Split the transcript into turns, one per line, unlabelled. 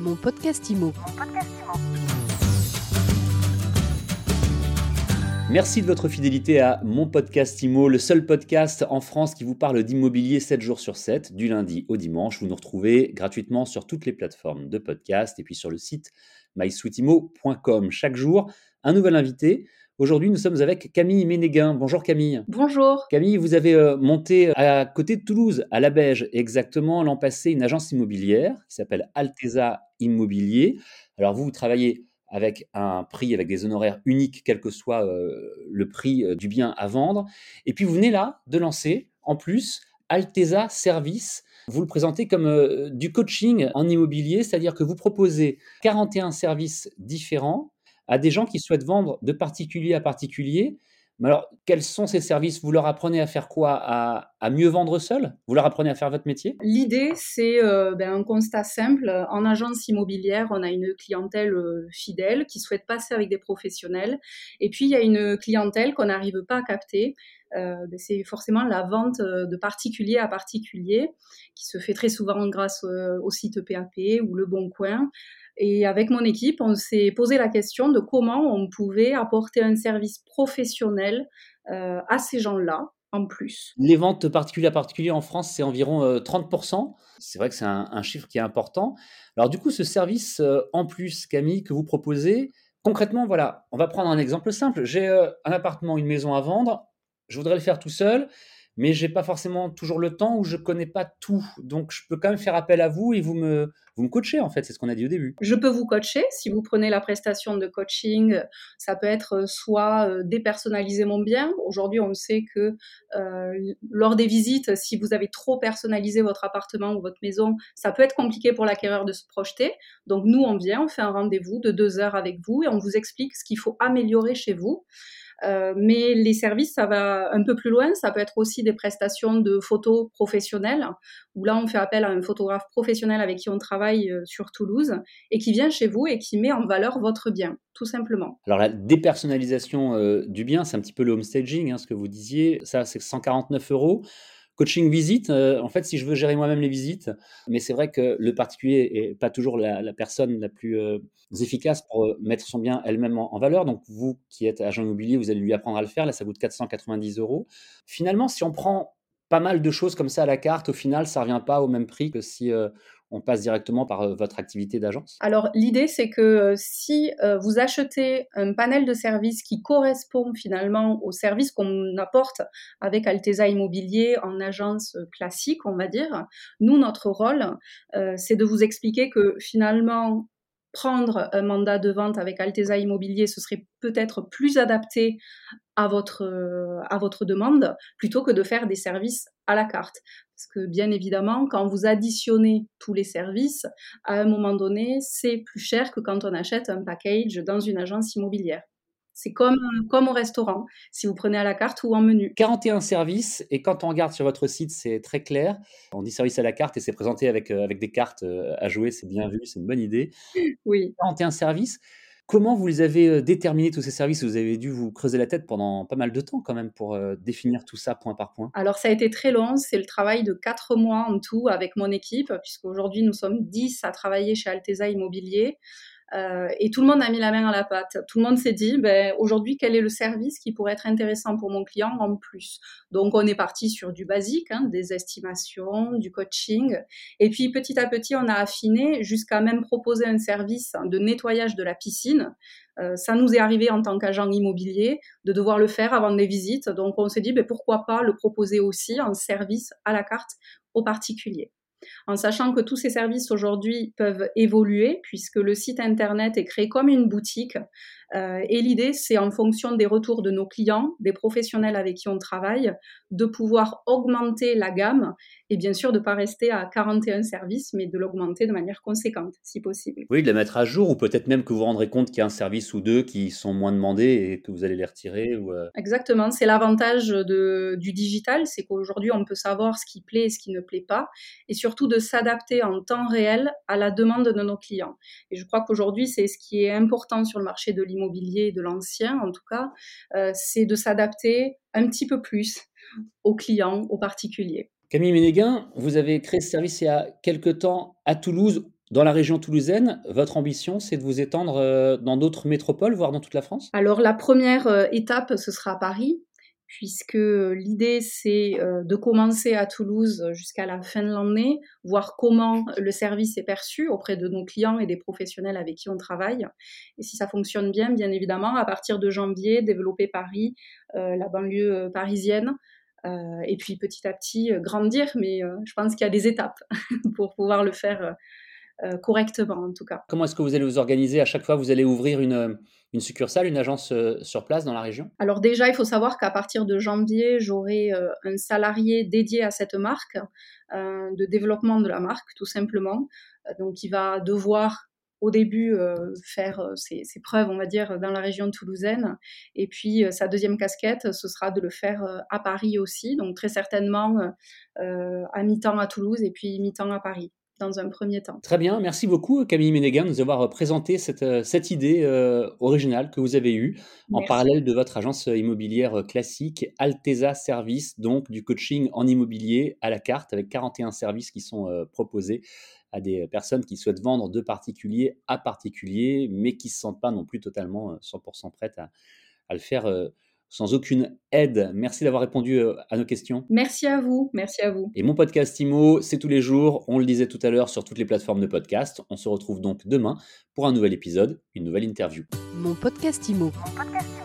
Mon podcast IMO.
Merci de votre fidélité à mon podcast IMO, le seul podcast en France qui vous parle d'immobilier 7 jours sur 7, du lundi au dimanche. Vous nous retrouvez gratuitement sur toutes les plateformes de podcast et puis sur le site mysweetimo.com. Chaque jour, un nouvel invité. Aujourd'hui, nous sommes avec Camille Ménéguin. Bonjour Camille.
Bonjour.
Camille, vous avez euh, monté à côté de Toulouse, à la Beige, exactement l'an passé, une agence immobilière qui s'appelle Alteza Immobilier. Alors vous, vous travaillez avec un prix, avec des honoraires uniques, quel que soit euh, le prix euh, du bien à vendre. Et puis vous venez là de lancer, en plus, Alteza Service. Vous le présentez comme du coaching en immobilier, c'est-à-dire que vous proposez 41 services différents à des gens qui souhaitent vendre de particulier à particulier. Mais alors, quels sont ces services? Vous leur apprenez à faire quoi? À, mieux vendre seul? Vous leur apprenez à faire votre métier?
L'idée, c'est euh, ben, un constat simple. En agence immobilière, on a une clientèle euh, fidèle qui souhaite passer avec des professionnels. Et puis, il y a une clientèle qu'on n'arrive pas à capter. Euh, ben, c'est forcément la vente de particulier à particulier qui se fait très souvent grâce au site PAP ou Le Bon Coin. Et avec mon équipe, on s'est posé la question de comment on pouvait apporter un service professionnel euh, à ces gens-là en plus.
Les ventes particulier à particulier en France, c'est environ 30%. Euh, c'est vrai que c'est un, chiffre qui est important. Alors du coup, ce service euh, en plus, Camille, que vous proposez, concrètement, voilà, on va prendre un exemple simple. J'ai un appartement, une maison à vendre. Je voudrais le faire tout seul mais j'ai pas forcément toujours le temps ou je connais pas tout. Donc je peux quand même faire appel à vous et vous me vous me coachez en fait, c'est ce qu'on a dit au début.
Je peux vous coacher si vous prenez la prestation de coaching, ça peut être soit euh, dépersonnaliser mon bien. Aujourd'hui, on sait que euh, lors des visites, si vous avez trop personnalisé votre appartement ou votre maison, ça peut être compliqué pour l'acquéreur de se projeter. Donc nous, on vient, on fait un rendez-vous de deux heures avec vous et on vous explique ce qu'il faut améliorer chez vous. Euh, mais les services, ça va un peu plus loin. Ça peut être aussi des prestations de photos professionnelles, où là, on fait appel à un photographe professionnel avec qui on travaille euh, sur Toulouse et qui vient chez vous et qui met en valeur votre bien, tout simplement.
Alors la dépersonnalisation euh, du bien, c'est un petit peu le home staging, hein, ce que vous disiez. Ça, c'est 149 euros. Coaching visite, euh, en fait, si je veux gérer moi-même les visites, mais c'est vrai que le particulier est pas toujours la, personne la plus euh, efficace pour euh, mettre son bien elle-même en, valeur. Donc, vous qui êtes agent immobilier, vous allez lui apprendre à le faire. Là, ça coûte 490 euros. Finalement, si on prend pas mal de choses comme ça à la carte, au final, ça revient pas au même prix que si on passe directement par euh, votre activité d'agence?
Alors l'idée c'est que euh, si euh, vous achetez un panel de services qui correspond finalement aux services qu'on apporte avec Alteza Immobilier en agence classique, on va dire, nous notre rôle c'est de vous expliquer que finalement prendre un mandat de vente avec Alteza Immobilier, ce serait peut-être plus adapté à votre, à votre demande plutôt que de faire des services à la carte. Parce que bien évidemment, quand vous additionnez tous les services, à un moment donné, c'est plus cher que quand on achète un package dans une agence immobilière. C'est comme, comme au restaurant, si vous prenez à la carte ou en menu.
41 services, et quand on regarde sur votre site, c'est très clair. On dit service à la carte et c'est présenté avec, euh, avec des cartes euh, à jouer, c'est bien vu, c'est une bonne idée.
Oui.
41 services. Comment vous les avez euh, déterminés, tous ces services? Vous avez dû vous creuser la tête pendant pas mal de temps quand même pour euh, définir tout ça point par point.
Alors ça a été très long, c'est le travail de quatre mois en tout avec mon équipe, puisqu'aujourd'hui nous sommes 10 à travailler chez Alteza Immobilier. Euh, et tout le monde a mis la main à la pâte. Tout le monde s'est dit, ben, aujourd'hui, quel est le service qui pourrait être intéressant pour mon client en plus? Donc, on est parti sur du basique, hein, des estimations, du coaching. Et puis, petit à petit, on a affiné jusqu'à même proposer un service de nettoyage de la piscine. Euh, ça nous est arrivé en tant qu'agent immobilier de devoir le faire avant des visites. Donc, on s'est dit, ben, pourquoi pas le proposer aussi en service à la carte aux particuliers en sachant que tous ces services aujourd'hui peuvent évoluer puisque le site internet est créé comme une boutique et l'idée c'est en fonction des retours de nos clients, des professionnels avec qui on travaille, de pouvoir augmenter la gamme et bien sûr de ne pas rester à 41 services mais de l'augmenter de manière conséquente si possible.
Oui, de la mettre à jour ou peut-être même que vous vous rendrez compte qu'il y a un service ou deux qui sont moins demandés et que vous allez les retirer. Ou euh,
Exactement, c'est l'avantage du digital, c'est qu'aujourd'hui on peut savoir ce qui plaît et ce qui ne plaît pas et surtout surtout de s'adapter en temps réel à la demande de nos clients. Et je crois qu'aujourd'hui, c'est ce qui est important sur le marché de l'immobilier de l'ancien, en tout cas, euh, c'est de s'adapter un petit peu plus aux clients, aux particuliers.
Camille Ménéguin, vous avez créé ce service il y a quelques temps à Toulouse. Dans la région toulousaine, votre ambition, c'est de vous étendre dans d'autres métropoles, voire dans toute la France?
Alors la première étape, ce sera Paris puisque l'idée c'est de commencer à Toulouse jusqu'à la fin de l'année, voir comment le service est perçu auprès de nos clients et des professionnels avec qui on travaille. Et si ça fonctionne bien, bien évidemment, à partir de janvier, développer Paris, la banlieue parisienne, et puis petit à petit grandir. Mais je pense qu'il y a des étapes pour pouvoir le faire euh, correctement en tout cas.
Comment est-ce que vous allez vous organiser À chaque fois, vous allez ouvrir une, euh, une succursale, une agence euh, sur place dans la région?
Alors déjà, il faut savoir qu'à partir de janvier, j'aurai un salarié dédié à cette marque, de développement de la marque tout simplement. donc il va devoir au début faire ses, preuves, on va dire, dans la région toulousaine. Et puis sa deuxième casquette, ce sera de le faire à Paris aussi, donc très certainement à mi-temps à Toulouse et puis mi-temps à Paris dans un premier temps.
Très bien, merci beaucoup Camille Ménégan de nous avoir présenté cette, euh, cette idée euh, originale que vous avez eue en parallèle de votre agence immobilière classique Alteza Service, donc du coaching en immobilier à la carte avec 41 services qui sont euh, proposés à des personnes qui souhaitent vendre de particulier à particulier, mais qui ne se sentent pas non plus totalement 100% prêtes à, à le faire sans aucune aide. Merci d'avoir répondu euh, à nos questions.
Merci à vous, merci à vous.
Et mon podcast IMO, c'est tous les jours, on le disait tout à l'heure sur toutes les plateformes de podcast. On se retrouve donc demain pour un nouvel épisode, une nouvelle interview.
Mon podcast IMO. Mon podcast